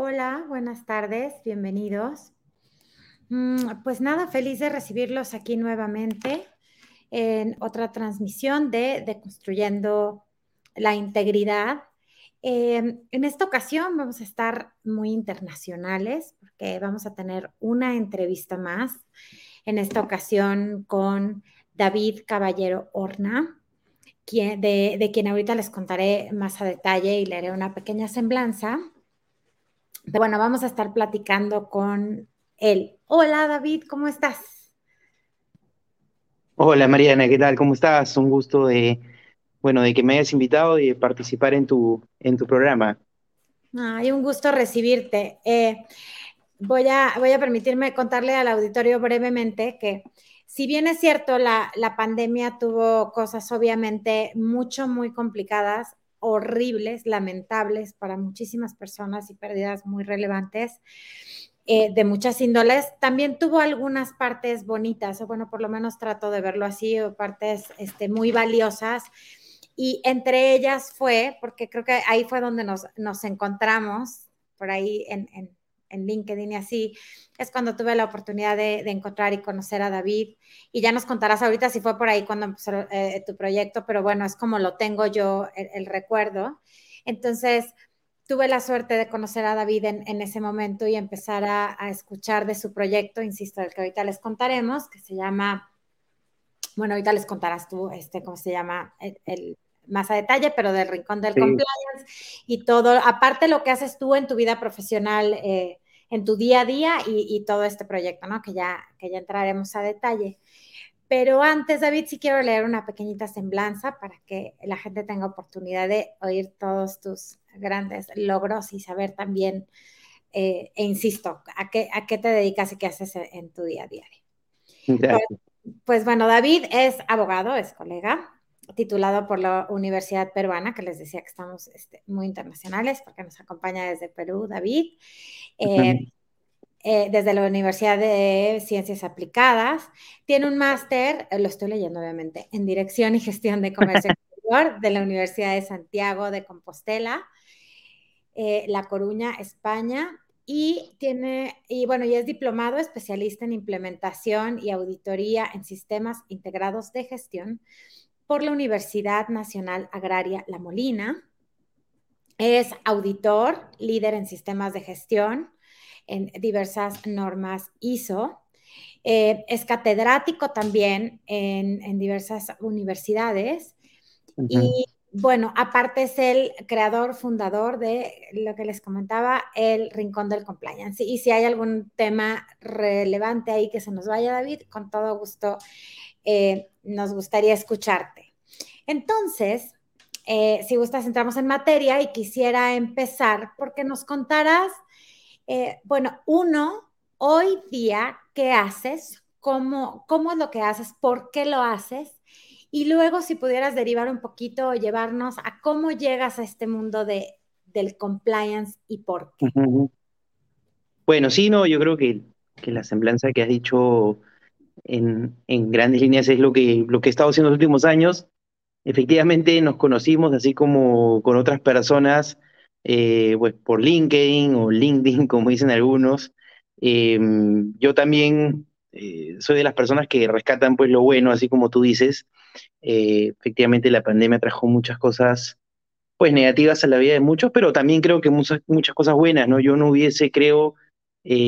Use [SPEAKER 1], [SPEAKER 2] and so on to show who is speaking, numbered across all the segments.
[SPEAKER 1] Hola, buenas tardes, bienvenidos. Mm, pues nada, feliz de recibirlos aquí nuevamente en otra transmisión de, Construyendo la Integridad. Em, en esta ocasión vamos a estar muy internacionales porque vamos a tener una entrevista más, en esta ocasión con David Caballero Horna, de, de quien ahorita les contaré más a detalle y le haré una pequeña semblanza bueno, vamos a estar platicando con él. Hola David, ¿cómo estás?
[SPEAKER 2] Hola Mariana, ¿qué tal? ¿Cómo estás? Un gusto de, bueno, de que me hayas invitado y de participar en tu, en tu programa.
[SPEAKER 1] Ay, un gusto recibirte. Eh, voy, a, voy a permitirme contarle al auditorio brevemente que si bien es cierto, la, la pandemia tuvo cosas obviamente mucho, muy complicadas, horribles, lamentables para muchísimas personas y pérdidas muy relevantes. Eh, de muchas índoles, también tuvo algunas partes bonitas, o bueno, por lo menos trato de verlo así, o partes este, muy valiosas. Y entre ellas fue, porque creo que ahí fue donde nos, nos encontramos, por ahí en, en, en LinkedIn y así, es cuando tuve la oportunidad de, encontrar y conocer a David. Y ya nos contarás ahorita si fue por ahí cuando empezó eh, tu proyecto, pero bueno, es como lo tengo yo el, recuerdo. Entonces, tuve la suerte de conocer a David en, ese momento y empezar a, escuchar de su proyecto, insisto, el que ahorita les contaremos, que se llama, bueno, ahorita les contarás tú, este, cómo se llama el, más a detalle, pero del rincón del compliance y todo, aparte lo que haces tú en tu vida profesional, eh, en tu día a día y, todo este proyecto, ¿no? Que ya, que ya entraremos a detalle. Pero antes, David, sí quiero leer una pequeñita semblanza para que la gente tenga oportunidad de oír todos tus grandes logros y saber también, eh, e insisto, a qué, a qué te dedicas y qué haces en, tu día a día. Pues, pues bueno, David es abogado, es colega, titulado por la Universidad Peruana, que les decía que estamos este, muy internacionales, porque nos acompaña desde Perú, David, eh, eh, desde la Universidad de Ciencias Aplicadas. Tiene un máster, eh, lo estoy leyendo obviamente, en Dirección y Gestión de Comercio Exterior de la Universidad de Santiago de Compostela, La Coruña, España. Y tiene, y bueno, y es diplomado especialista en implementación y auditoría en sistemas integrados de gestión por la Universidad Nacional Agraria La Molina. Es auditor, líder en sistemas de gestión en diversas normas ISO. Eh, es catedrático también en, diversas universidades. Y bueno, aparte es el creador, fundador de lo que les comentaba, el Rincón del Compliance. Y si hay algún tema relevante ahí que se nos vaya, David, con todo gusto eh, nos gustaría escucharte. Entonces, eh, si gustas, entramos en materia y quisiera empezar porque nos contarás, eh, bueno, uno, hoy día, ¿qué haces? ¿Cómo, ¿Cómo es lo que haces? ¿Por qué lo haces? Y luego, si pudieras derivar un poquito o llevarnos a cómo llegas a este mundo de, del compliance y por qué.
[SPEAKER 2] Bueno, sí, no, yo creo que, que la semblanza que has dicho en, grandes líneas es lo que, lo que he estado haciendo los últimos años. Efectivamente nos conocimos así como con otras personas, eh, pues por LinkedIn o LinkedIn, como dicen algunos. Em, yo también eh, soy de las personas que rescatan pues lo bueno, así como tú dices. Eh, efectivamente la pandemia trajo muchas cosas pues negativas a la vida de muchos, pero también creo que muchas, muchas cosas buenas, ¿no? Yo no hubiese, creo,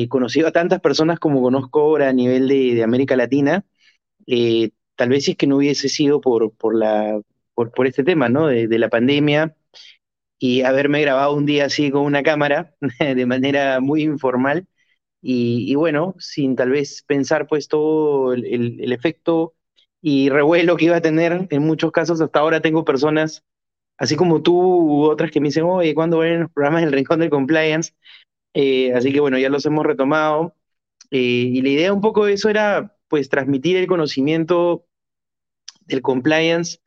[SPEAKER 2] conocido a tantas personas como conozco ahora a nivel de, América Latina, tal vez es que no hubiese sido por, por, la, por, por este tema, ¿no? De, la pandemia y haberme grabado un día así con una cámara de manera muy informal y, bueno, sin tal vez pensar pues todo el, el, efecto y revuelo que iba a tener. En muchos casos hasta ahora tengo personas, así como tú u otras que me dicen, oye, ¿cuándo ven los programas del Rincón del Compliance? Eh, así que bueno, ya los hemos retomado. Eh, y la idea un poco de eso era pues transmitir el conocimiento el compliance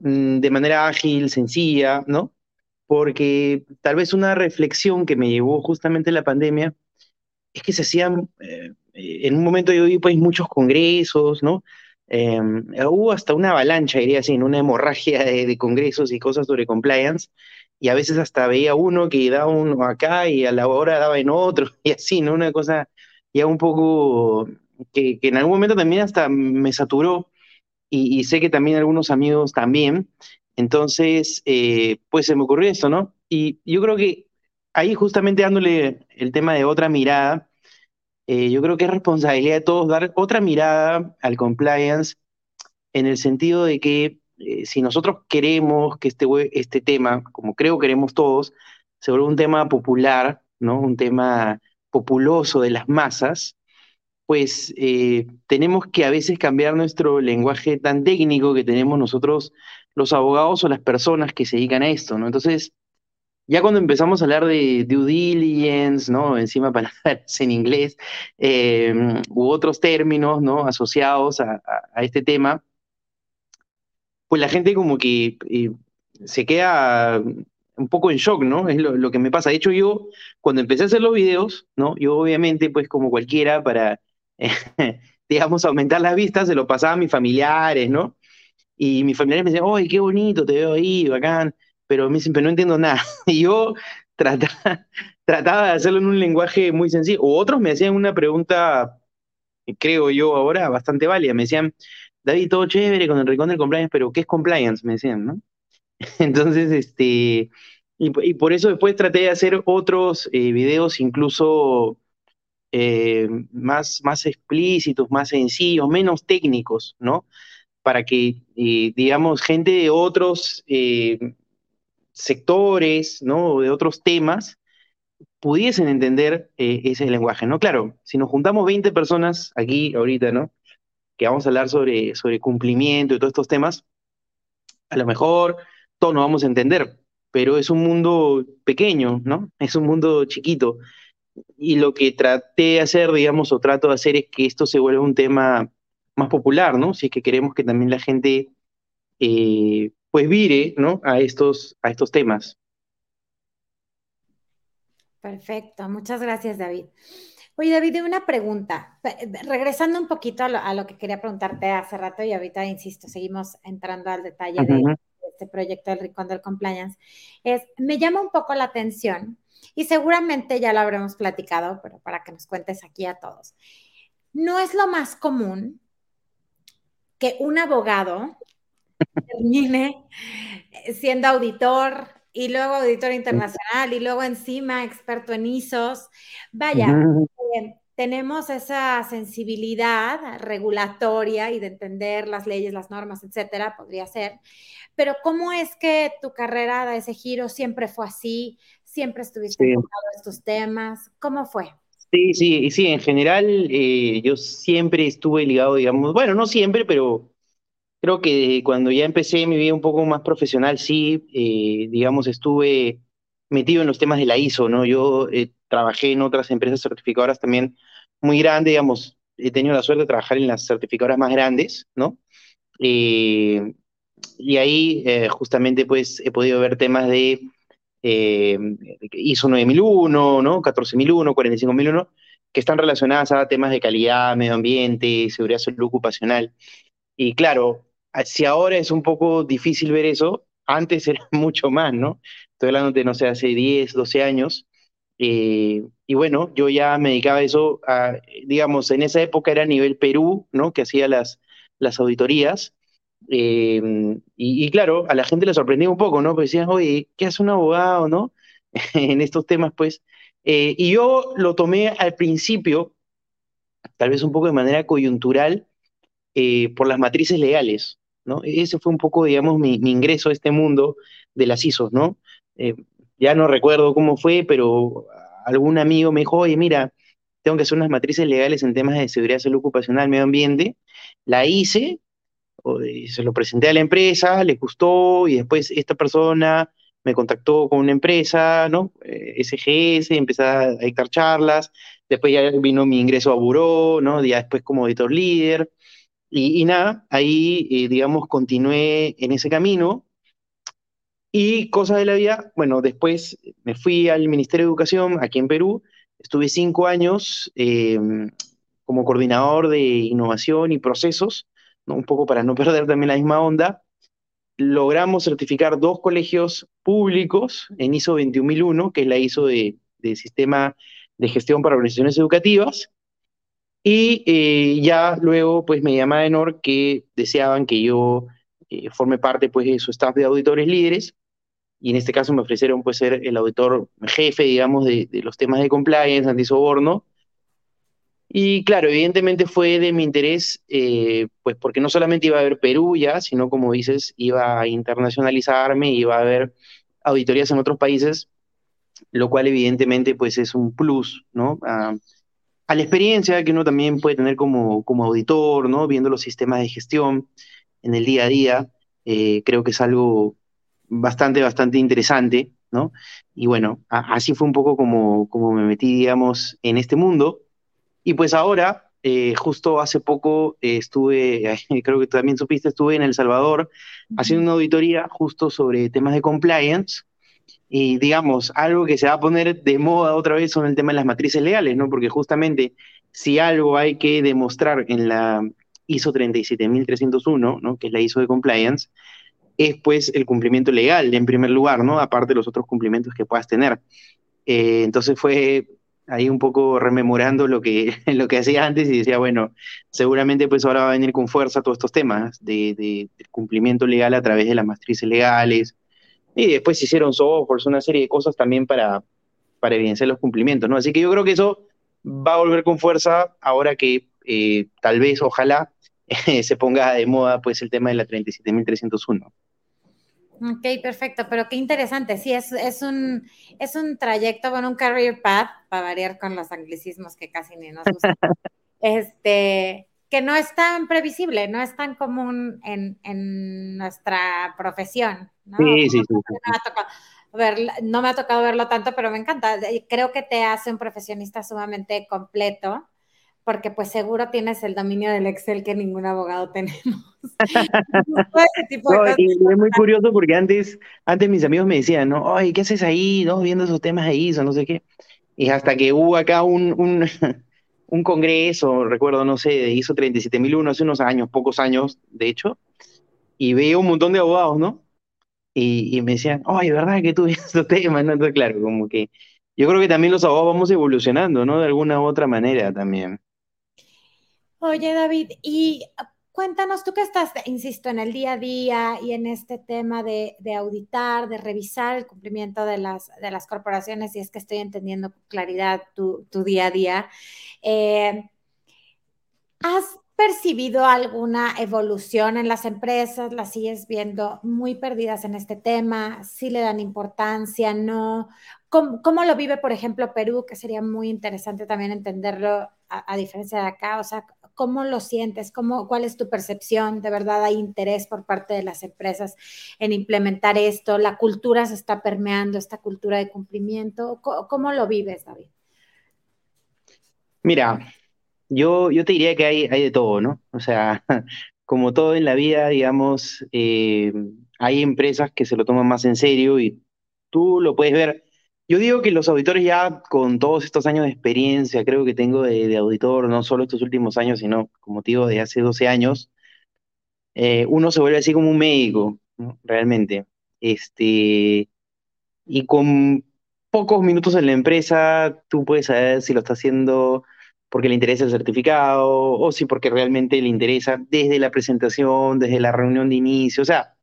[SPEAKER 2] mm, de manera ágil, sencilla, ¿no? Porque tal vez una reflexión que me llevó justamente la pandemia es que se hacían, eh, en un momento yo vi pues muchos congresos, ¿no? Em, hubo hasta una avalancha, diría así, una hemorragia de, congresos y cosas sobre compliance. Y a veces hasta veía uno que daba uno acá y a la hora daba en otro, y así, ¿no? Una cosa ya un poco que, en algún momento también hasta me saturó, y, sé que también algunos amigos también. Entonces, eh, pues se me ocurrió esto, ¿no? Y yo creo que ahí justamente dándole el tema de otra mirada, eh, yo creo que es responsabilidad de todos dar otra mirada al compliance en el sentido de que eh, si nosotros queremos que este, este tema, como creo queremos todos, se vuelva un tema popular, ¿no? Un tema populoso de las masas, pues eh, tenemos que a veces cambiar nuestro lenguaje tan técnico que tenemos nosotros los abogados o las personas que se dedican a esto, ¿no? Entonces, ya cuando empezamos a hablar de due diligence, ¿no? Encima palabras en inglés, eh, u otros términos, ¿no? Asociados a, este tema, pues la gente como que eh, se queda un poco en shock, ¿no? Es lo, que me pasa. De hecho, yo, cuando empecé a hacer los videos, ¿no? Yo obviamente, pues como cualquiera, para, digamos, aumentar las vistas, se lo pasaba a mis familiares, ¿no? Y mis familiares me decían, ¡ay, qué bonito, te veo ahí, bacán! Pero me dicen, pero no entiendo nada. Y yo trataba, trataba de hacerlo en un lenguaje muy sencillo. O otros me hacían una pregunta, creo yo ahora, bastante válida. Me decían, David, todo chévere con el rincón del compliance, pero ¿qué es compliance? Me decían, ¿no? Entonces, este, y, por eso después traté de hacer otros eh, videos incluso eh, más, más explícitos, más sencillos, menos técnicos, ¿no? Para que, eh, digamos, gente de otros sectores, ¿no? De otros temas pudiesen entender ese lenguaje, ¿no? Claro, si nos juntamos 20 personas aquí ahorita, ¿no? Que vamos a hablar sobre, sobre cumplimiento y todos estos temas, a lo mejor todos nos vamos a entender, pero es un mundo pequeño, ¿no? Es un mundo chiquito. Y lo que traté de hacer, digamos, o trato de hacer es que esto se vuelva un tema más popular, ¿no? Si es que queremos que también la gente, eh, pues, vire, ¿no? A estos, a estos temas.
[SPEAKER 1] Perfecto, muchas gracias, David. Oye, David, una pregunta. Regresando un poquito a lo, que quería preguntarte hace rato y ahorita, insisto, seguimos entrando al detalle de, este proyecto del Rincón del Compliance, es, me llama un poco la atención y seguramente ya lo habremos platicado, pero para que nos cuentes aquí a todos. No es lo más común que un abogado termine siendo auditor y luego auditor internacional y luego encima experto en ISOs. Vaya, tenemos esa sensibilidad regulatoria y de entender las leyes, las normas, etcétera, podría ser. Pero ¿cómo es que tu carrera da ese giro? ¿Siempre fue así? ¿Siempre estuviste sí. en estos temas? ¿Cómo fue?
[SPEAKER 2] Sí, sí, sí, en general eh, yo siempre estuve ligado, digamos, bueno, no siempre, pero creo que cuando ya empecé mi vida un poco más profesional, sí, eh, digamos, estuve metido en los temas de la ISO, ¿no? Yo eh, trabajé en otras empresas certificadoras también muy grandes, digamos, he tenido la suerte de trabajar en las certificadoras más grandes, ¿no? Eh, y ahí eh, justamente pues he podido ver temas de ISO 9001, ¿no? 14001, 45001, que están relacionadas a temas de calidad, medio ambiente, seguridad salud ocupacional. Y claro, si ahora es un poco difícil ver eso, antes era mucho más, ¿no? Estoy hablando de, no sé, hace 10, 12 años. Eh, y bueno, yo ya me dedicaba a eso, digamos, en esa época era a nivel Perú, ¿no? Que hacía las, las auditorías. Eh, y, claro, a la gente le sorprendía un poco, ¿no? Porque decían, oye, ¿qué hace un abogado, no? en estos temas, pues. Eh, y yo lo tomé al principio, tal vez un poco de manera coyuntural, por las matrices legales, ¿no? Ese fue un poco, digamos, mi, mi ingreso a este mundo de las ISOs, ¿no? Eh, ya no recuerdo cómo fue, pero algún amigo me dijo, oye, mira, tengo que hacer unas matrices legales en temas de seguridad, salud ocupacional, medio ambiente. La hice, se lo presenté a la empresa, le gustó y después esta persona me contactó con una empresa, ¿no? Eh, SGS, empecé a dictar charlas, después ya vino mi ingreso a Buró, ¿no? Ya después como editor líder. Y, nada, ahí, eh, digamos, continué en ese camino. Y cosas de la vida, bueno, después me fui al Ministerio de Educación aquí en Perú, estuve cinco años em, como coordinador de innovación y procesos, un poco para no perder también la misma onda. logramos certificar dos colegios públicos en ISO 21001, que es la ISO de, Sistema de Gestión para Organizaciones Educativas, y eh, ya luego pues me llama Enor que deseaban que yo eh, forme parte pues de su staff de auditores líderes, y en este caso me ofrecieron pues ser el auditor jefe, digamos, de, de los temas de compliance, antisoborno, y claro, evidentemente fue de mi interés, eh, pues porque no solamente iba a haber Perú ya, sino como dices, iba a internacionalizarme, iba a haber auditorías en otros países, lo cual evidentemente pues es un plus, ¿no? A, la experiencia que uno también puede tener como, como auditor, ¿no? Viendo los sistemas de gestión en el día a día, eh, creo que es algo bastante, bastante interesante, ¿no? Y bueno, así fue un poco como, como me metí, digamos, en este mundo. Y pues ahora, eh, justo hace poco eh, estuve, creo que también supiste, estuve en El Salvador haciendo una auditoría justo sobre temas de compliance. Y digamos, algo que se va a poner de moda otra vez son el tema de las matrices legales, ¿no? Porque justamente si algo hay que demostrar en la ISO 37301, ¿no? Que es la ISO de compliance, es pues el cumplimiento legal en primer lugar, ¿no? Aparte de los otros cumplimientos que puedas tener. Eh, entonces fue ahí un poco rememorando lo que, lo que hacía antes y decía, bueno, seguramente pues ahora va a venir con fuerza todos estos temas de, cumplimiento legal a través de las matrices legales. Y después se hicieron softwares, una serie de cosas también para, para evidenciar los cumplimientos, ¿no? Así que yo creo que eso va a volver con fuerza ahora que eh, tal vez, ojalá, se ponga de moda pues el tema de la 37.301.
[SPEAKER 1] Ok, perfecto, pero qué interesante. Sí, es, es, un, es un trayecto, bueno, un career path, para variar con los anglicismos que casi ni nos gustan, este, que no es tan previsible, no es tan común en, en nuestra profesión. ¿no? Sí, sí, sí. No me, ha tocado ver, no me ha tocado verlo tanto, pero me encanta. Creo que te hace un profesionista sumamente completo porque pues seguro tienes el dominio del Excel que ningún abogado tenemos.
[SPEAKER 2] es muy curioso porque antes, antes mis amigos me decían, ¿no? Ay, ¿qué haces ahí? ¿no? Viendo esos temas de ISO, no sé qué. Y hasta que hubo acá un, un, un congreso, recuerdo, no sé, de ISO 37001 hace unos años, pocos años, de hecho, y veo un montón de abogados, ¿no? Y, y me decían, ay, ¿verdad que tú ves esos temas? ¿no? Entonces, claro, como que yo creo que también los abogados vamos evolucionando, ¿no? De alguna u otra manera también.
[SPEAKER 1] Oye, David, y cuéntanos tú que estás, insisto, en el día a día y en este tema de, auditar, de revisar el cumplimiento de las, de las corporaciones, y es que estoy entendiendo con claridad tu, día a día. Eh, ¿Has percibido alguna evolución en las empresas? ¿Las sigues viendo muy perdidas en este tema? ¿Sí le dan importancia? ¿No? ¿Cómo, cómo lo vive, por ejemplo, Perú? Que sería muy interesante también entenderlo a, a diferencia de acá. O sea, ¿Cómo lo sientes? ¿Cómo, ¿Cuál es tu percepción? ¿De verdad hay interés por parte de las empresas en implementar esto? ¿La cultura se está permeando, esta cultura de cumplimiento? ¿Cómo, lo vives, David?
[SPEAKER 2] Mira, yo, yo te diría que hay, hay de todo, ¿no? O sea, como todo en la vida, digamos, eh, hay empresas que se lo toman más en serio y tú lo puedes ver yo digo que los auditores ya con todos estos años de experiencia, creo que tengo de, auditor, no solo estos últimos años, sino como te digo, de hace 12 años, eh, uno se vuelve así como un médico, realmente. Este, y con pocos minutos en la empresa, tú puedes saber si lo está haciendo porque le interesa el certificado o si porque realmente le interesa desde la presentación, desde la reunión de inicio, o sea,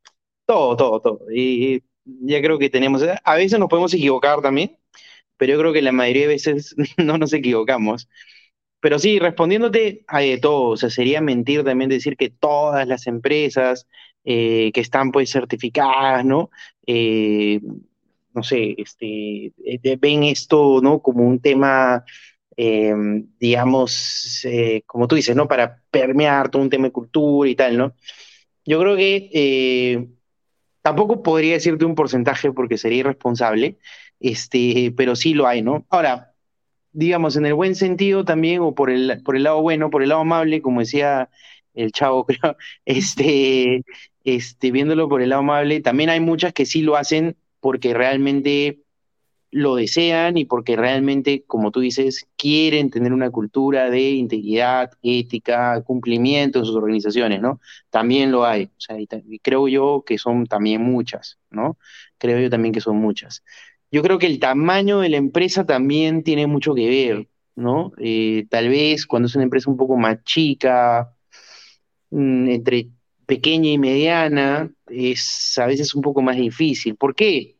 [SPEAKER 2] todo, todo, todo. Y ya creo que tenemos, a veces nos podemos equivocar también, pero yo creo que la mayoría de veces no nos equivocamos. Pero sí, respondiéndote a de todo, o sea, sería mentir también decir que todas las empresas eh, que están pues certificadas, ¿no? Eh, no sé, este, eh, ven esto, ¿no? Como un tema, digamos, como tú dices, ¿no? Para permear todo un tema de cultura y tal, ¿no? Yo creo que Tampoco podría decirte un porcentaje porque sería irresponsable, este, pero sí lo hay, ¿no? Ahora, digamos, en el buen sentido también, o por el, por el lado bueno, por el lado amable, como decía el chavo, creo, este, este, viéndolo por el lado amable, también hay muchas que sí lo hacen porque realmente lo desean y porque realmente, como tú dices, quieren tener una cultura de integridad, ética, cumplimiento en sus organizaciones, ¿no? También lo hay, o sea, y, creo yo que son también muchas, ¿no? Creo yo también que son muchas. Yo creo que el tamaño de la empresa también tiene mucho que ver, ¿no? Eh, tal vez cuando es una empresa un poco más chica, mm, entre pequeña y mediana, es a veces un poco más difícil. ¿Por qué?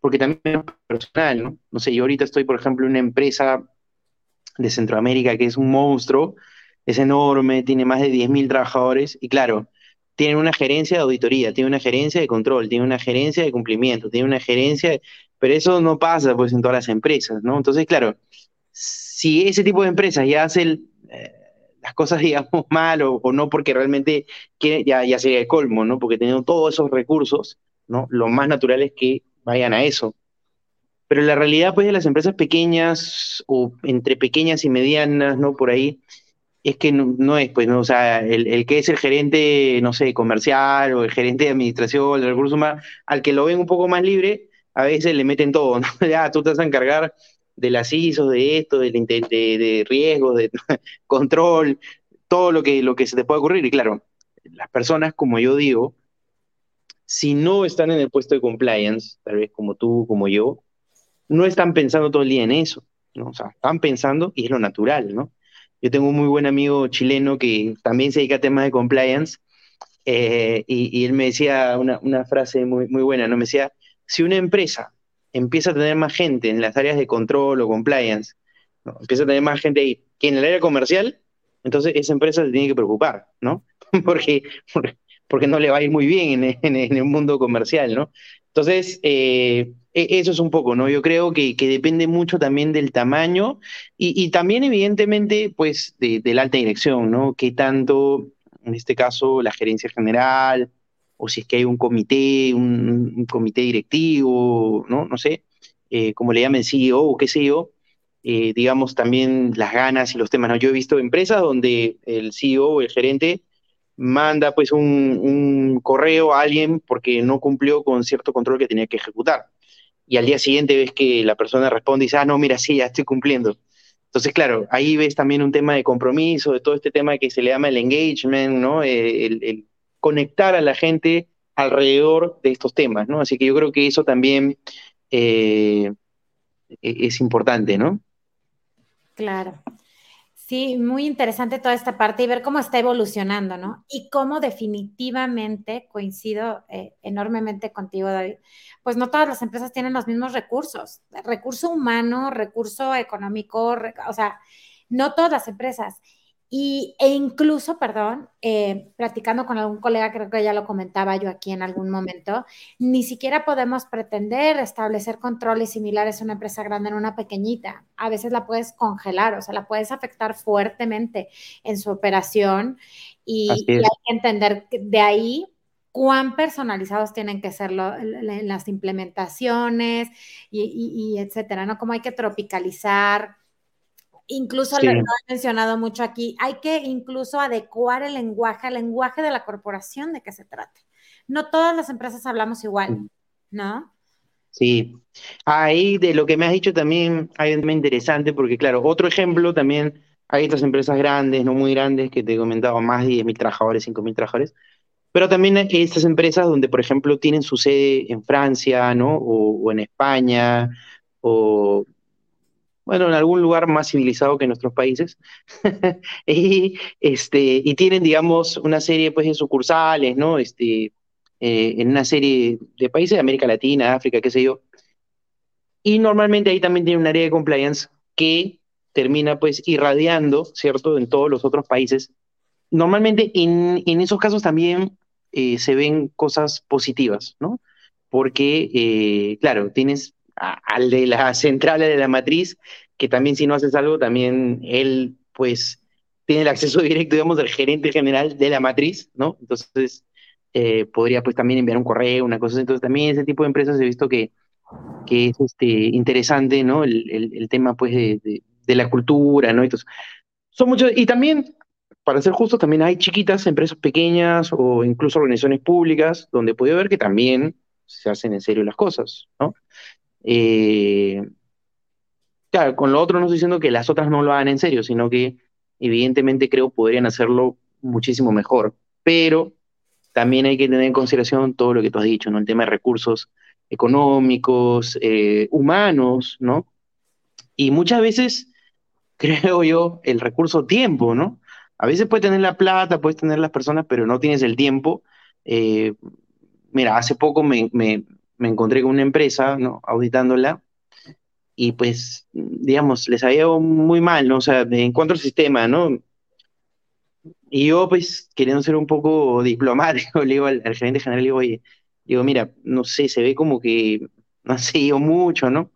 [SPEAKER 2] Porque también es personal, ¿no? No sé, yo ahorita estoy, por ejemplo, en una empresa de Centroamérica que es un monstruo, es enorme, tiene más de 10.000 trabajadores y claro, tiene una gerencia de auditoría, tiene una gerencia de control, tiene una gerencia de cumplimiento, tiene una gerencia, pero eso no pasa pues en todas las empresas, ¿no? Entonces, claro, si ese tipo de empresas ya hacen eh, las cosas, digamos, mal o, no porque realmente quiere, ya, ya sería el colmo, ¿no? Porque teniendo todos esos recursos, ¿no? Lo más natural es que vayan a eso. Pero la realidad, pues, de las empresas pequeñas o entre pequeñas y medianas, ¿no? Por ahí, es que no, es, pues, ¿no? O sea, el, que es el gerente, no sé, comercial o el gerente de administración, de recursos humanos, al que lo ven un poco más libre, a veces le meten todo, ¿no? Ya, tú te vas a encargar de las ISO, de esto, de, de, de riesgos, de control, todo lo que, lo que se te puede ocurrir. Y claro, las personas, como yo digo, si no están en el puesto de compliance, tal vez como tú, como yo, no están pensando todo el día en eso, ¿no? O sea, están pensando y es lo natural, ¿no? Yo tengo un muy buen amigo chileno que también se dedica a temas de compliance eh, y, él me decía una, frase muy, muy buena, ¿no? Me decía, si una empresa empieza a tener más gente en las áreas de control o compliance, empieza a tener más gente ahí que en el área comercial, entonces esa empresa se tiene que preocupar, ¿no? porque, porque porque no le va a ir muy bien en, el mundo comercial, ¿no? Entonces, eh, e, eso es un poco, ¿no? Yo creo que, depende mucho también del tamaño y, también, evidentemente, pues, de, la alta dirección, ¿no? Que tanto, en este caso, la gerencia general, o si es que hay un comité, un, comité directivo, ¿no? No sé, eh, como le llamen CEO o qué sé yo, eh, digamos, también las ganas y los temas, ¿no? Yo he visto empresas donde el CEO o el gerente manda pues un, correo a alguien porque no cumplió con cierto control que tenía que ejecutar. Y al día siguiente ves que la persona responde y dice, ah, no, mira, sí, ya estoy cumpliendo. Entonces, claro, ahí ves también un tema de compromiso, de todo este tema que se le llama el engagement, ¿no? Eh, el, conectar a la gente alrededor de estos temas, ¿no? Así que yo creo que eso también eh, e-, es importante, ¿no?
[SPEAKER 1] Claro. Sí, muy interesante toda esta parte y ver cómo está evolucionando, ¿no? Y cómo definitivamente, coincido eh, enormemente contigo, David, pues no todas las empresas tienen los mismos recursos, recurso humano, recurso económico, o sea, no todas las empresas. Y, e incluso, perdón, eh, platicando con algún colega, creo que ya lo comentaba yo aquí en algún momento, ni siquiera podemos pretender establecer controles similares a una empresa grande en una pequeñita. A veces la puedes congelar, o sea, la puedes afectar fuertemente en su operación y, hay que entender que de ahí cuán personalizados tienen que ser las implementaciones y, y, etcétera, ¿no? Cómo hay que tropicalizar Incluso lo he mencionado mucho aquí, hay que incluso adecuar el lenguaje al lenguaje de la corporación de que se trate. No todas las empresas hablamos igual, ¿no?
[SPEAKER 2] Sí, ahí de lo que me has dicho también hay un tema interesante, porque claro, otro ejemplo también, hay estas empresas grandes, no muy grandes, que te he comentado, más de 10.000 trabajadores, 5.000 trabajadores, pero también hay estas empresas donde, por ejemplo, tienen su sede en Francia, ¿no? O, o en España, o bueno, en algún lugar más civilizado que nuestros países, y, este, y tienen, digamos, una serie pues, de sucursales, ¿no? Este, eh, en una serie de países de América Latina, África, qué sé yo. Y normalmente ahí también tiene un área de compliance que termina pues irradiando, ¿cierto?, en todos los otros países. Normalmente en, en esos casos también eh, se ven cosas positivas, ¿no? Porque, eh, claro, tienes al de la central, de la matriz, que también si no haces algo, también él pues tiene el acceso directo, digamos, del gerente general de la matriz, ¿no? Entonces, eh, podría pues también enviar un correo, una cosa. Entonces, también ese tipo de empresas he visto que, que es este, interesante, ¿no? El, tema pues de, la cultura, ¿no? Entonces, son muchos, y también, para ser justo, también hay chiquitas empresas pequeñas o incluso organizaciones públicas donde puede ver que también se hacen en serio las cosas, ¿no? Eh, claro, con lo otro no estoy diciendo que las otras no lo hagan en serio, sino que evidentemente creo podrían hacerlo muchísimo mejor. Pero también hay que tener en consideración todo lo que tú has dicho, ¿no? El tema de recursos económicos, eh, humanos, ¿no? Y muchas veces, creo yo, el recurso tiempo, ¿no? A veces puedes tener la plata, puedes tener las personas, pero no tienes el tiempo. Eh, mira, hace poco me, me, me, encontré con una empresa, ¿no? Auditándola, y pues, digamos, les había ido muy mal, ¿no? O sea, en cuanto al sistema, ¿no? Y yo, pues, queriendo ser un poco diplomático, le digo al, gerente general, le digo, oye, digo, mira, no sé, se ve como que no ha seguido mucho, ¿no?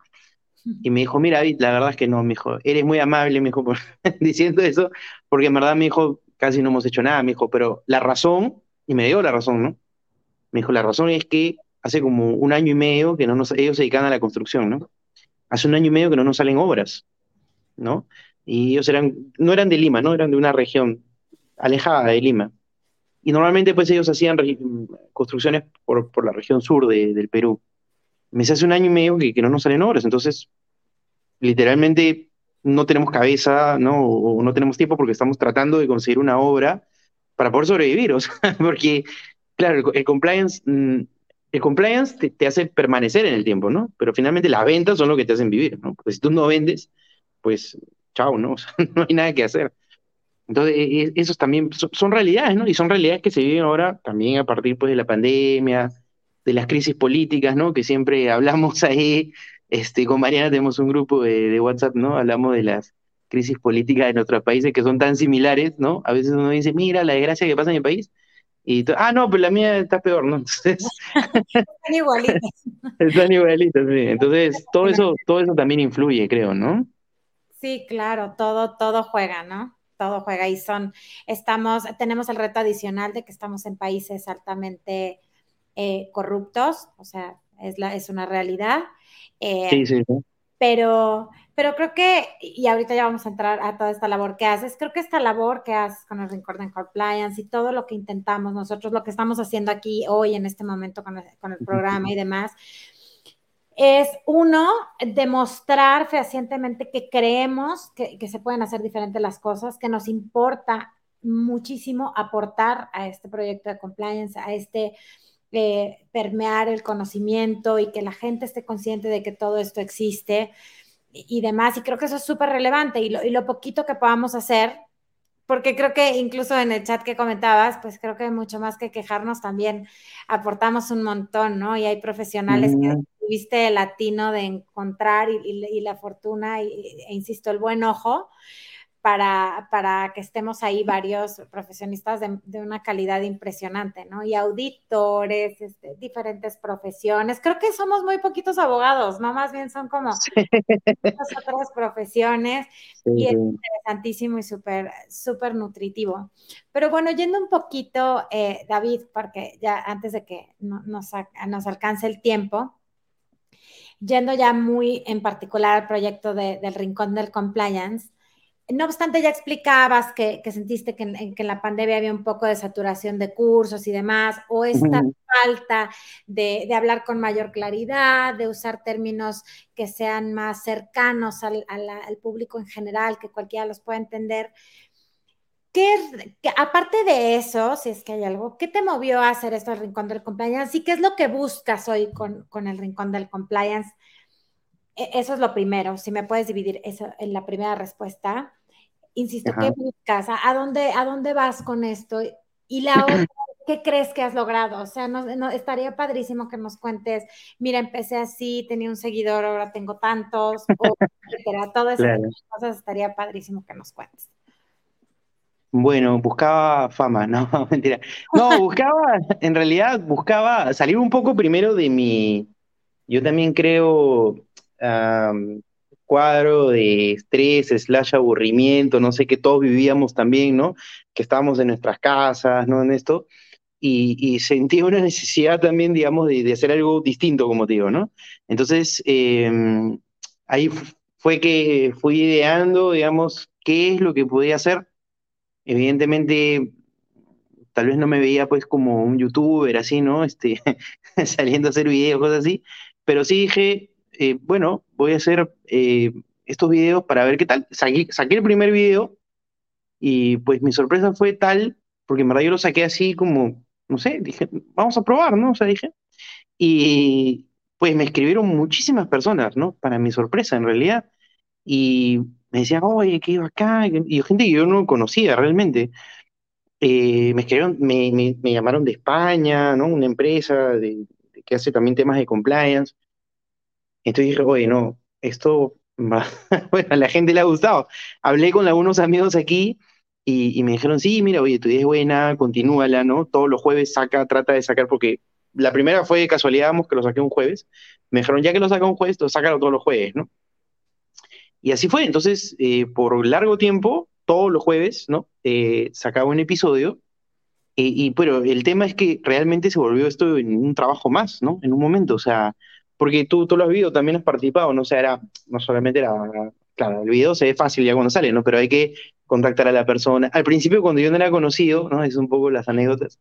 [SPEAKER 2] Y me dijo, mira, David, la verdad es que no, me dijo, eres muy amable, me dijo, por, diciendo eso, porque en verdad, me dijo, casi no hemos hecho nada, me dijo, pero la razón, y me dio la razón, ¿no? Me dijo, la razón es que hace como un año y medio que no nos, ellos se dedican a la construcción, ¿no? Hace un año y medio que no nos salen obras, ¿no? Y ellos eran, no eran de Lima, ¿no? Eran de una región alejada de Lima. Y normalmente pues ellos hacían construcciones por, la región sur de, del Perú. Me hace un año y medio que, que, no nos salen obras, entonces literalmente no tenemos cabeza, ¿no? O no tenemos tiempo porque estamos tratando de conseguir una obra para poder sobrevivir, o sea, porque, claro, el, compliance, mm, el compliance te, te, hace permanecer en el tiempo, ¿no? Pero finalmente las ventas son lo que te hacen vivir, ¿no? Porque si tú no vendes, pues chao, ¿no? O sea, no hay nada que hacer. Entonces, e, e, esos también son, realidades, ¿no? Y son realidades que se viven ahora también a partir pues, de la pandemia, de las crisis políticas, ¿no? Que siempre hablamos ahí, este, con Mariana tenemos un grupo de, de WhatsApp, ¿no? Hablamos de las crisis políticas de nuestros países que son tan similares, ¿no? A veces uno dice, mira la desgracia que pasa en mi país, y ah, no, pero la mía está peor, ¿no? Entonces,
[SPEAKER 1] están igualitas.
[SPEAKER 2] están igualitas, sí. Entonces, todo eso, todo eso también influye, creo, ¿no?
[SPEAKER 1] Sí, claro, todo, todo juega, ¿no? todo juega y son, estamos, tenemos el reto adicional de que estamos en países altamente eh, corruptos, o sea, es, la, es una realidad. Eh, sí, sí, sí. Pero, pero creo que, y ahorita ya vamos a entrar a toda esta labor que haces, creo que esta labor que haces con el Rincón de Compliance y todo lo que intentamos nosotros, lo que estamos haciendo aquí hoy en este momento con el, con el programa y demás, es uno, demostrar fehacientemente que creemos que, se pueden hacer diferentes las cosas, que nos importa muchísimo aportar a este proyecto de compliance, a este eh, permear el conocimiento y que la gente esté consciente de que todo esto existe y, demás. Y creo que eso es súper relevante y lo, y lo poquito que podamos hacer porque creo que incluso en el chat que comentabas, pues creo que mucho más que quejarnos también aportamos un montón, ¿no? Y hay profesionales que tuviste el latino de encontrar y, la fortuna, y, e insisto, el buen ojo, para, para que estemos ahí varios profesionistas de, una calidad impresionante, ¿no? Y auditores, este, diferentes profesiones. Creo que somos muy poquitos abogados, ¿no? Más bien son como otras profesiones y es interesantísimo y súper, súper nutritivo. Pero bueno, yendo un poquito, eh, David, porque ya antes de que nos, nos alcance el tiempo, yendo ya muy en particular al proyecto del Rincón del Compliance, no obstante, ya explicabas que, sentiste que en, la pandemia había un poco de saturación de cursos y demás, o esta falta de, hablar con mayor claridad, de usar términos que sean más cercanos al, público en general, que cualquiera los pueda entender. ¿Qué, aparte de eso, si es que hay algo, ¿qué te movió a hacer esto del Rincón del Compliance? ¿Y qué es lo que buscas hoy con, con el Rincón del Compliance? E, eso es lo primero, si me puedes dividir eso en la primera respuesta. Insisto, ¿qué buscas? ¿A dónde, ¿A dónde vas con esto? Y la otra, ¿qué crees que has logrado? O sea, no, estaría padrísimo que nos cuentes, mira, empecé así, tenía un seguidor, ahora tengo tantos, o etcétera. Todo eso cosas estaría padrísimo que nos cuentes.
[SPEAKER 2] Bueno, buscaba fama, no, mentira. No, buscaba, en realidad buscaba salir un poco primero de mi, yo también creo, cuadro de estrés, slash aburrimiento, no sé, que todos vivíamos también, ¿no? Que estábamos en nuestras casas, ¿no? En esto. Y, y sentí una necesidad también, digamos, de, hacer algo distinto, como te digo, ¿no? Entonces, em, ahí fue que fui ideando, digamos, qué es lo que podía hacer. Evidentemente, tal vez no me veía pues como un youtuber así, ¿no? Este, saliendo a hacer videos, cosas así, pero sí dije, eh, bueno, voy a hacer, eh, estos videos para ver qué tal. Saqué, el primer video y pues mi sorpresa fue tal, porque en verdad yo lo saqué así como, no sé, dije, vamos a probar, ¿no? O sea, dije. Y pues me escribieron muchísimas personas, ¿no? Para mi sorpresa, en realidad. Y me decían, oye, qué acá Y gente que yo no conocía realmente. Eh, me escribieron, me, llamaron de España, ¿no? Una empresa que hace también temas de compliance. Entonces dije, oye, no, esto, bueno, a la gente le ha gustado. Hablé con algunos amigos aquí y, me dijeron, sí, mira, oye, tu idea es buena, continúala, ¿no? Todos los jueves saca, trata de sacar, porque la primera fue de casualidad, que lo saqué un jueves. Me dijeron, ya que lo saca un jueves, sácalo todos los jueves, ¿no? Y así fue. Entonces, eh, por largo tiempo, todos los jueves, ¿no? Eh, sacaba un episodio. y, pero el tema es que realmente se volvió esto en un trabajo más, ¿no? En un momento, o sea, porque tú, tú lo has visto, también has participado, ¿no? O sea, era, no solamente era, claro, el video se ve fácil ya cuando sale, ¿no? Pero hay que contactar a la persona. Al principio, cuando yo no era conocido, ¿no? Es un poco las anécdotas.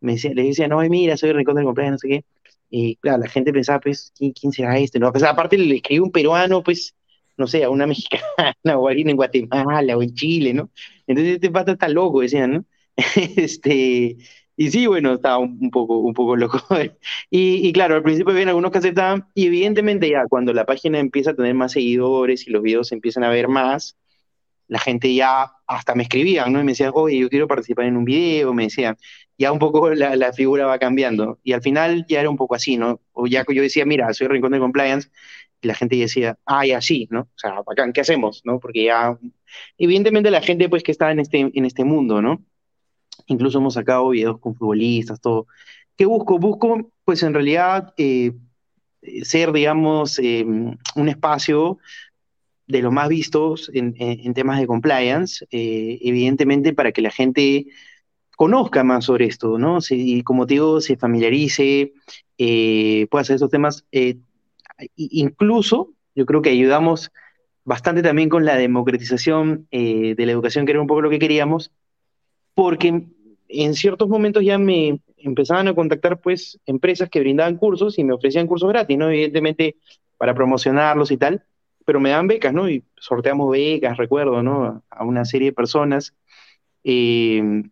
[SPEAKER 2] Me decía, le decía, no, mira, soy Rincón del Cumpleaños, no sé qué. Y claro, la gente pensaba, pues, ¿quién, será este? ¿no? Pues, aparte le escribí un peruano, pues, no sé, a una mexicana o alguien en Guatemala o en Chile, ¿no? Entonces este pata está loco, decían, ¿no? este, y sí, bueno, estaba un, poco, un poco loco. y, y, claro, al principio había algunos que aceptaban, y evidentemente ya cuando la página empieza a tener más seguidores y los videos empiezan a ver más, la gente ya hasta me escribían, ¿no? Y me decían, oye, yo quiero participar en un video, me decían, ya un poco la, la, figura va cambiando. Y al final ya era un poco así, ¿no? O ya yo decía, mira, soy Rincón de Compliance, y la gente decía, ah, ya sí, ¿no? O sea, bacán, ¿qué hacemos? ¿no? Porque ya, evidentemente la gente pues que está en este, en este mundo, ¿no? Incluso hemos sacado videos con futbolistas, todo. ¿Qué busco? Busco, pues en realidad, eh, ser, digamos, em, un espacio de los más vistos en, temas de compliance, eh, evidentemente para que la gente conozca más sobre esto, ¿no? y como te digo, se familiarice, eh, pueda hacer estos temas. Incluso, yo creo que ayudamos bastante también con la democratización de la educación, que era un poco lo que queríamos, porque en ciertos momentos ya me empezaban a contactar pues empresas que brindaban cursos y me ofrecían cursos gratis, ¿no? Evidentemente para promocionarlos y tal, pero me dan becas, ¿no? Y sorteamos becas, recuerdo, ¿no? A una serie de personas. Eh,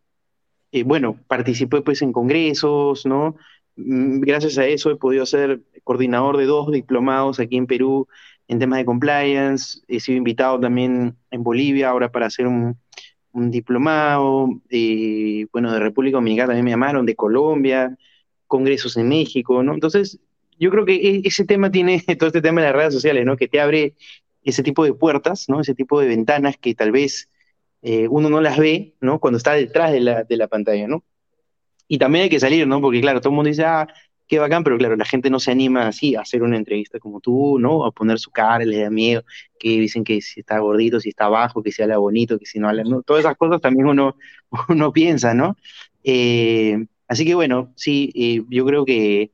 [SPEAKER 2] bueno, participé pues en congresos, ¿no? Mm, gracias a eso he podido ser coordinador de dos diplomados aquí en Perú en temas de compliance. He sido invitado también en Bolivia ahora para hacer un, diplomado. Eh, bueno, de República Dominicana también me llamaron, de Colombia, congresos en México, ¿no? Entonces, yo creo que e, ese tema tiene, todo este tema de las redes sociales, ¿no? Que te abre ese tipo de puertas, ¿no? Ese tipo de ventanas que tal vez eh, uno no las ve, ¿no? Cuando está detrás de la, de la pantalla, ¿no? Y también hay que salir, ¿no? Porque claro, todo el mundo dice, ah, qué bacán, pero claro, la gente no se anima así a hacer una entrevista como tú, ¿no? A poner su cara, les da miedo, que dicen que si está gordito, si está bajo, que si habla bonito, que si no habla, ¿no? Todas esas cosas también uno, uno piensa, ¿no? Eh, así que bueno, sí, eh, yo creo que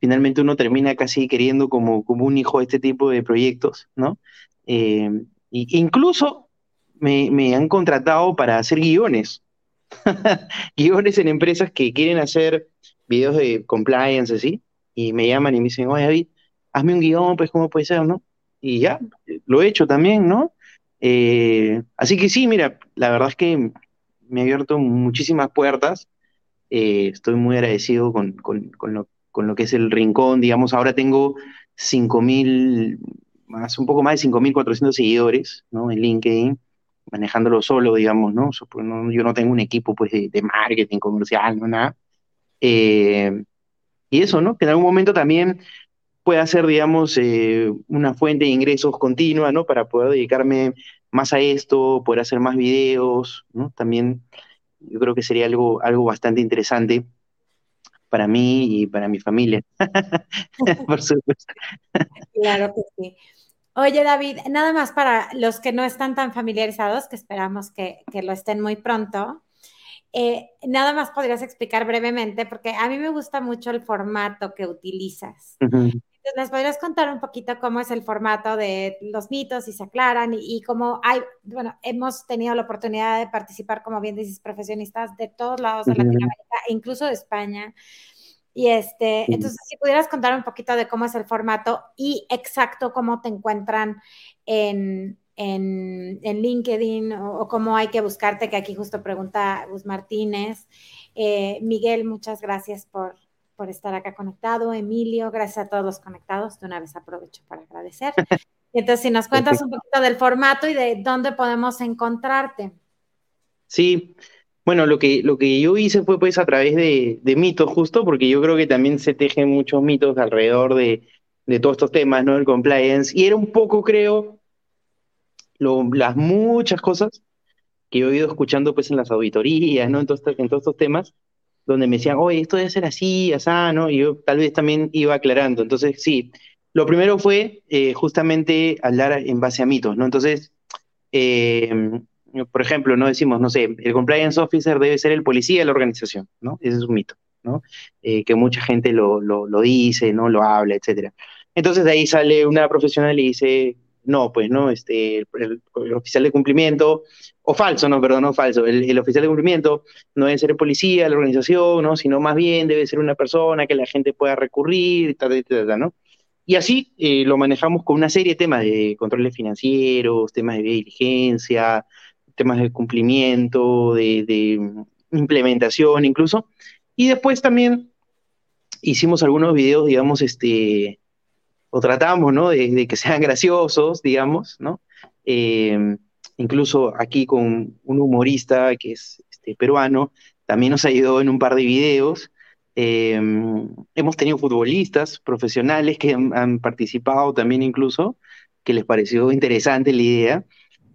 [SPEAKER 2] finalmente uno termina casi queriendo como, como un hijo este tipo de proyectos, ¿no? Eh, incluso me, han contratado para hacer guiones, guiones en empresas que quieren hacer videos de compliance, así, y me llaman y me dicen, oye David, hazme un guion, pues cómo puede ser, ¿no? Y ya, lo he hecho también, ¿no? Eh, así que sí, mira, la verdad es que me ha abierto muchísimas puertas. Eh, estoy muy agradecido con, con, con, lo, con lo que es el rincón, digamos, ahora tengo 5.000, más, un poco más de 5.400 seguidores, ¿no? En LinkedIn, manejándolo solo, digamos, ¿no? yo no tengo un equipo, pues, de, marketing comercial, no nada. Eh, y eso, ¿no? Que en algún momento también pueda ser, digamos, eh, una fuente de ingresos continua, ¿no? Para poder dedicarme más a esto, poder hacer más videos, ¿no? También yo creo que sería algo, algo bastante interesante para mí y para mi familia. Por supuesto.
[SPEAKER 1] Claro que sí. Oye, David, nada más para los que no están tan familiarizados, que esperamos que, lo estén muy pronto, eh, nada más podrías explicar brevemente, porque a mí me gusta mucho el formato que utilizas. ¿Les podrías contar un poquito cómo es el formato de los mitos y se aclaran y, cómo hay, bueno, hemos tenido la oportunidad de participar, como bien dices, profesionistas de todos lados de Latinoamérica e incluso de España. Y este, entonces, si pudieras contar un poquito de cómo es el formato y exacto cómo te encuentran en, en, LinkedIn o, cómo hay que buscarte, que aquí justo pregunta Gus Martínez. Eh, Miguel, muchas gracias por, por estar acá conectado. Emilio, gracias a todos los conectados. De una vez aprovecho para agradecer. Entonces, si nos cuentas un poquito del formato y de dónde podemos encontrarte.
[SPEAKER 2] Sí, bueno, lo que, lo que yo hice fue pues a través de, de mitos justo, porque yo creo que también se tejen muchos mitos alrededor de, de todos estos temas, ¿no? El compliance. Y era un poco, creo, las muchas cosas que yo he ido escuchando pues en las auditorías, ¿no? En en todos estos temas, donde me decían, oye, esto debe ser así, así, ¿no? Y yo tal vez también iba aclarando. Entonces, sí, lo primero fue eh, justamente hablar en base a mitos, ¿no? Entonces, eh, por ejemplo, no decimos, no sé, el compliance officer debe ser el policía de la organización, ¿no? Ese es un mito, ¿no? Eh, que mucha gente lo, lo, lo, dice, ¿no? Lo habla, etcétera. Entonces de ahí sale una profesional y dice, no, pues no, este, el, oficial de cumplimiento, o falso, no, perdón, no falso, el, oficial de cumplimiento no debe ser el policía, la organización, ¿no? Sino más bien debe ser una persona que la gente pueda recurrir, tal, tal, tal, ¿no? Y así eh, lo manejamos con una serie de temas de controles financieros, temas de diligencia, temas de cumplimiento, de, de implementación incluso. Y después también hicimos algunos videos, digamos, este, o tratamos, ¿no? De, que sean graciosos, digamos, ¿no? Eh, incluso aquí con un humorista que es este, peruano, también nos ayudó en un par de videos. Eh, hemos tenido futbolistas profesionales que han, participado también incluso, que les pareció interesante la idea,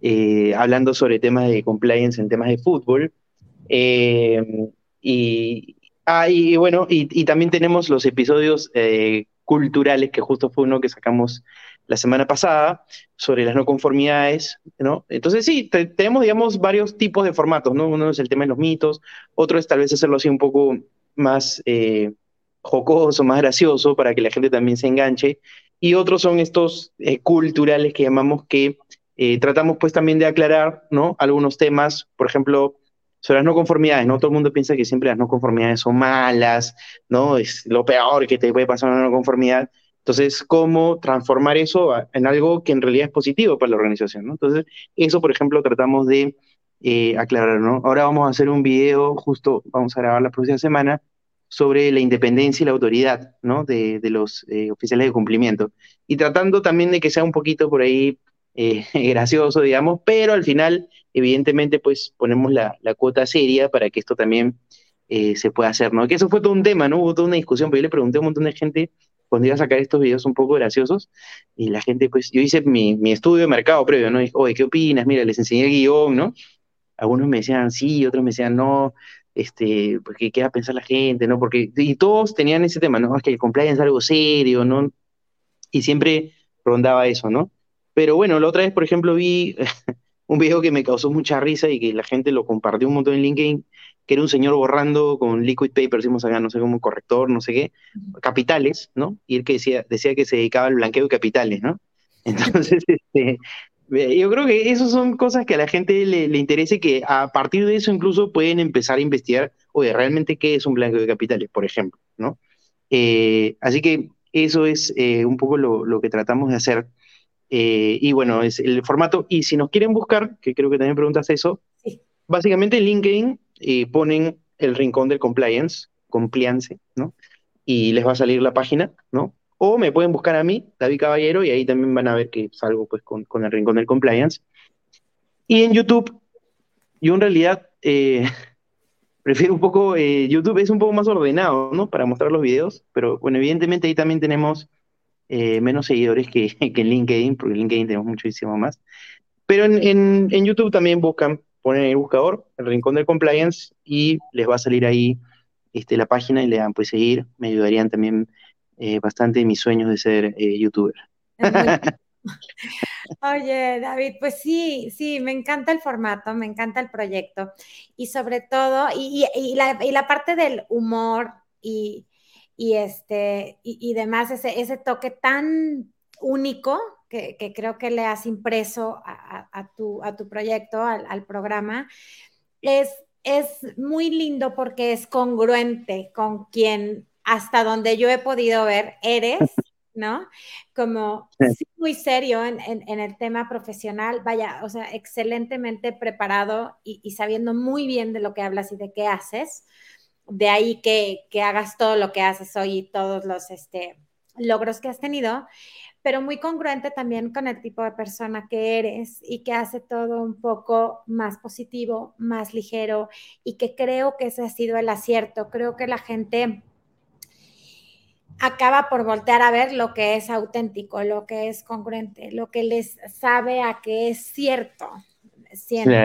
[SPEAKER 2] eh, hablando sobre temas de compliance en temas de fútbol. y, ah, y bueno, y, y, también tenemos los episodios culturales, que justo fue uno que sacamos la semana pasada, sobre las no conformidades, ¿no? Entonces sí, tenemos, digamos, varios tipos de formatos, ¿no? Uno es el tema de los mitos, otro es tal vez hacerlo así un poco más eh, jocoso, más gracioso, para que la gente también se enganche, y otros son estos eh, culturales que llamamos que eh, tratamos pues también de aclarar, ¿no? Algunos temas, por ejemplo, sobre las no conformidades, ¿no? Todo el mundo piensa que siempre las no conformidades son malas, ¿no? Es lo peor que te puede pasar una no conformidad. Entonces, ¿cómo transformar eso en algo que en realidad es positivo para la organización. Entonces, eso, por ejemplo, tratamos de eh, aclarar, ¿no? Ahora vamos a hacer un video, justo vamos a grabar la próxima semana, sobre la independencia y la autoridad, ¿no? De, de los eh, oficiales de cumplimiento. Y tratando también de que sea un poquito por ahí eh, gracioso, digamos, pero al final, evidentemente, pues ponemos la, cuota seria para que esto también eh, se pueda hacer, ¿no? Que eso fue todo un tema, ¿no? Hubo toda una discusión, pero yo le pregunté a un montón de gente cuando iba a sacar estos videos un poco graciosos, y la gente, pues, yo hice mi, estudio de mercado previo, ¿no? Y, oye, ¿qué opinas? Mira, les enseñé el guion, ¿no? Algunos me decían sí, otros me decían no, este, porque qué va a pensar la gente, ¿no? Porque, y todos tenían ese tema, ¿no? Es que el compliance es algo serio, ¿no? Y siempre rondaba eso, ¿no? Pero bueno, la otra vez, por ejemplo, vi un video que me causó mucha risa y que la gente lo compartió un montón en LinkedIn, que era un señor borrando con liquid paper, decimos acá, no sé cómo, corrector, no sé qué, capitales, ¿no? Y él que decía, decía que se dedicaba al blanqueo de capitales, ¿no? Entonces, este, yo creo que esas son cosas que a la gente le, le interese, que a partir de eso incluso pueden empezar a investigar, oye, realmente qué es un blanqueo de capitales, por ejemplo, ¿no? Eh, así que eso es eh, un poco lo, lo, que tratamos de hacer eh, y bueno, es el formato. Y si nos quieren buscar, que creo que también preguntas eso, básicamente en LinkedIn eh, ponen el rincón del compliance, compliance, ¿no? Y les va a salir la página, ¿no? O me pueden buscar a mí, David Caballero, y ahí también van a ver que salgo pues con, con el rincón del compliance. Y en YouTube, yo en realidad eh, prefiero un poco, YouTube es un poco más ordenado, ¿no? Para mostrar los videos, pero bueno, evidentemente ahí también tenemos eh, menos seguidores que, que, en LinkedIn, porque en LinkedIn tenemos muchísimo más. Pero en, en, YouTube también buscan, ponen en el buscador el rincón del compliance y les va a salir ahí este, la página y le dan pues seguir. Me ayudarían también eh, bastante en mis sueños de ser eh, youtuber.
[SPEAKER 1] Oye, David, pues sí, sí, me encanta el formato, me encanta el proyecto y sobre todo, y, y, la, y la, parte del humor y, y, este, y, demás, ese, ese toque tan único que, creo que le has impreso a, tu, a tu proyecto, al, programa, es, es muy lindo porque es congruente con quien hasta donde yo he podido ver, eres, ¿no? Como muy serio en, el tema profesional, vaya, o sea, excelentemente preparado y, sabiendo muy bien de lo que hablas y de qué haces. De ahí que, que hagas todo lo que haces hoy y todos los este, logros que has tenido pero muy congruente también con el tipo de persona que eres y que hace todo un poco más positivo, más ligero y que creo que ese ha sido el acierto. Creo que la gente acaba por voltear a ver lo que es auténtico, lo que es congruente, lo que les sabe a que es cierto.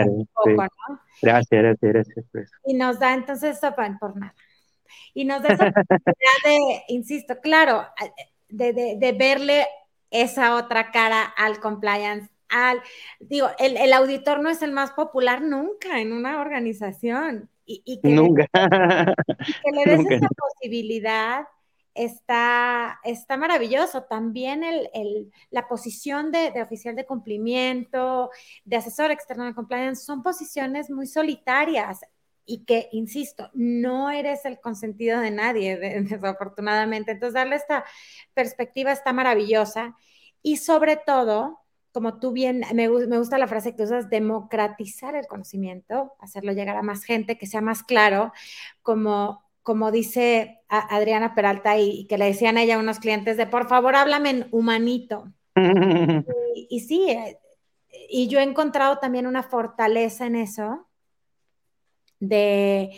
[SPEAKER 2] Un poco, ¿no? Gracias, gracias, gracias.
[SPEAKER 1] Y nos da entonces, por nada. Y nos da esa oportunidad de, insisto, claro, de, de, de verle esa otra cara al compliance, al, digo, el, auditor no es el más popular nunca en una organización. Y, que,
[SPEAKER 2] nunca.
[SPEAKER 1] Le, que le des esa posibilidad está, está maravilloso. También el, la posición de, de, oficial de cumplimiento, de asesor externo de compliance, son posiciones muy solitarias y que, insisto, no eres el consentido de nadie, desafortunadamente. Entonces, darle esta perspectiva está maravillosa y sobre todo, como tú bien, me, me, gusta la frase que usas, democratizar el conocimiento, hacerlo llegar a más gente, que sea más claro, como, como dice Adriana Peralta y, que le decían a ella a unos clientes de, por favor, háblame en humanito. y, y sí, eh, y yo he encontrado también una fortaleza en eso de,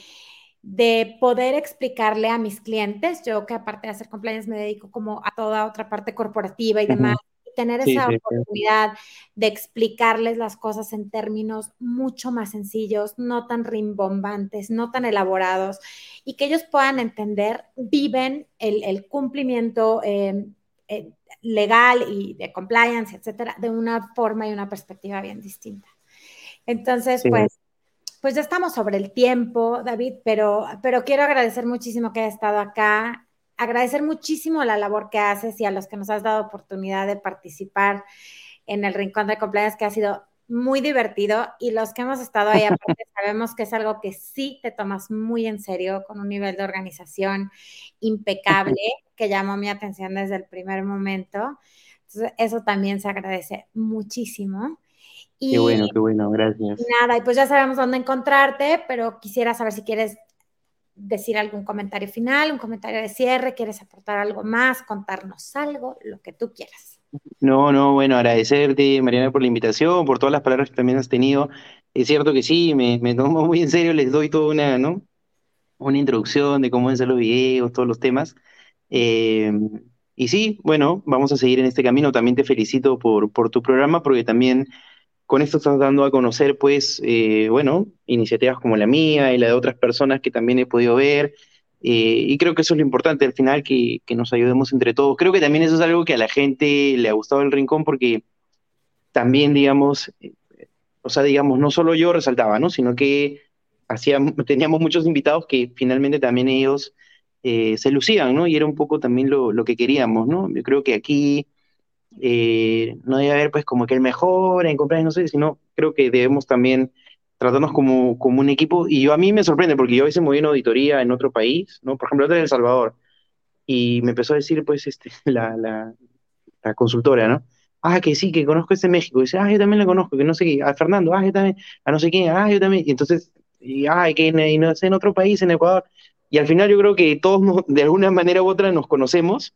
[SPEAKER 1] de poder explicarle a mis clientes, yo que aparte de hacer compliance me dedico como a toda otra parte corporativa y demás, tener esa oportunidad de explicarles las cosas en términos mucho más sencillos, no tan rimbombantes, no tan elaborados, y que ellos puedan entender, viven el, cumplimiento eh, eh, legal y de compliance, etcétera, de una forma y una perspectiva bien distinta. Entonces, pues pues ya estamos sobre el tiempo, David, pero, pero quiero agradecer muchísimo que haya estado acá, agradecer muchísimo la labor que haces y a los que nos has dado oportunidad de participar en el Rincón de Cumpleaños, que ha sido muy divertido y los que hemos estado ahí aparte sabemos que es algo que sí te tomas muy en serio, con un nivel de organización impecable que llamó mi atención desde el primer momento. Entonces, eso también se agradece muchísimo
[SPEAKER 2] qué bueno, qué bueno, gracias.
[SPEAKER 1] Nada, y pues ya sabemos dónde encontrarte, pero quisiera saber si quieres decir algún comentario final, un comentario de cierre, quieres aportar algo más, contarnos algo, lo que tú quieras.
[SPEAKER 2] No, no, bueno, agradecerte, Mariana, por la invitación, por todas las palabras que también has tenido. Es cierto que sí, me, me tomo muy en serio, les doy toda una, ¿no? Una introducción de cómo hacer los videos, todos los temas. Eh, y sí, bueno, vamos a seguir en este camino. También te felicito por, por tu programa, porque también con esto estás dando a conocer, pues, eh, bueno, iniciativas como la mía y la de otras personas que también he podido ver. Eh, y creo que eso es lo importante al final, que, nos ayudemos entre todos. Creo que también eso es algo que a la gente le ha gustado el rincón porque también, digamos, eh, o sea, digamos, no solo yo resaltaba, ¿no? Sino que hacíamos, teníamos muchos invitados que finalmente también ellos se lucían, ¿no? Y era un poco también lo, lo que queríamos, ¿no? Yo creo que aquí eh, no debe haber pues como que el mejor en comprar, no sé, sino creo que debemos también tratarnos como, como un equipo. Y yo a mí me sorprende porque yo a veces me voy auditoría en otro país, ¿no? Por ejemplo, en El Salvador, y me empezó a decir pues este, la, la, la consultora, ¿no? Ah, que sí, que conozco este México. Y dice, ah, yo también lo conozco, que no sé qué. A Fernando, ah, yo también. A no sé quién, ah, yo también. Y entonces, y, ah, que en, no sé, en otro país, en Ecuador. Y al final yo creo que todos de alguna manera u otra nos conocemos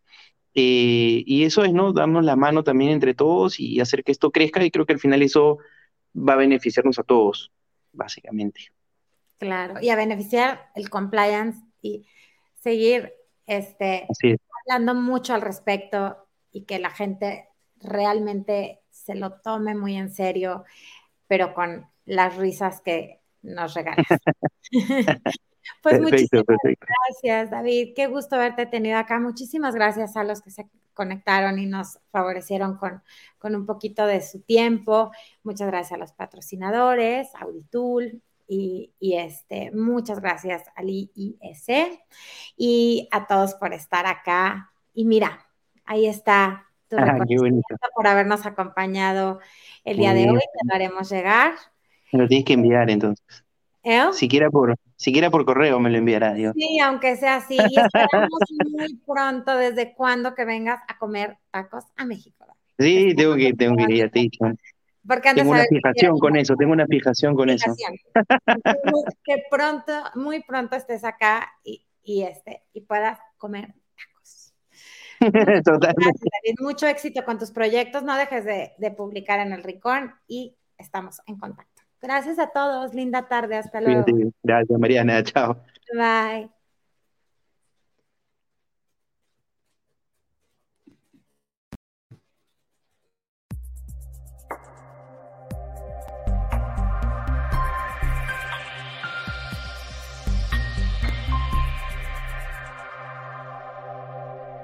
[SPEAKER 2] eh, y eso es, ¿no? Darnos la mano también entre todos y hacer que esto crezca y creo que al final eso va a beneficiarnos a todos, básicamente.
[SPEAKER 1] Claro, y a beneficiar el compliance y seguir este, hablando mucho al respecto y que la gente realmente se lo tome muy en serio, pero con las risas que nos regalas. Pues muchísimas gracias, David. Qué gusto haberte tenido acá. Muchísimas gracias a los que se conectaron y nos favorecieron con, con un poquito de su tiempo. Muchas gracias a los patrocinadores, Auditul, y, y, este, muchas gracias al IIS y a todos por estar acá. Y mira, ahí está tu ah, por habernos acompañado el día de hoy. Te lo haremos llegar.
[SPEAKER 2] Me lo tienes que enviar entonces.
[SPEAKER 1] ¿Eh?
[SPEAKER 2] Siquiera por, siquiera por correo me lo enviará Dios.
[SPEAKER 1] Sí, aunque sea así. Y esperamos muy pronto, desde cuando que vengas a comer tacos a México.
[SPEAKER 2] Sí, tengo que, tengo que ir a ti.
[SPEAKER 1] Porque
[SPEAKER 2] tengo una fijación con eso, tengo una fijación con eso.
[SPEAKER 1] que pronto, muy pronto estés acá y, y, este, y puedas comer tacos.
[SPEAKER 2] Totalmente.
[SPEAKER 1] Mucho éxito con tus proyectos, no dejes de, de publicar en el Ricón y estamos en contacto. Gracias a todos, linda tarde, hasta luego.
[SPEAKER 2] Gracias, Mariana, chao.
[SPEAKER 1] Bye.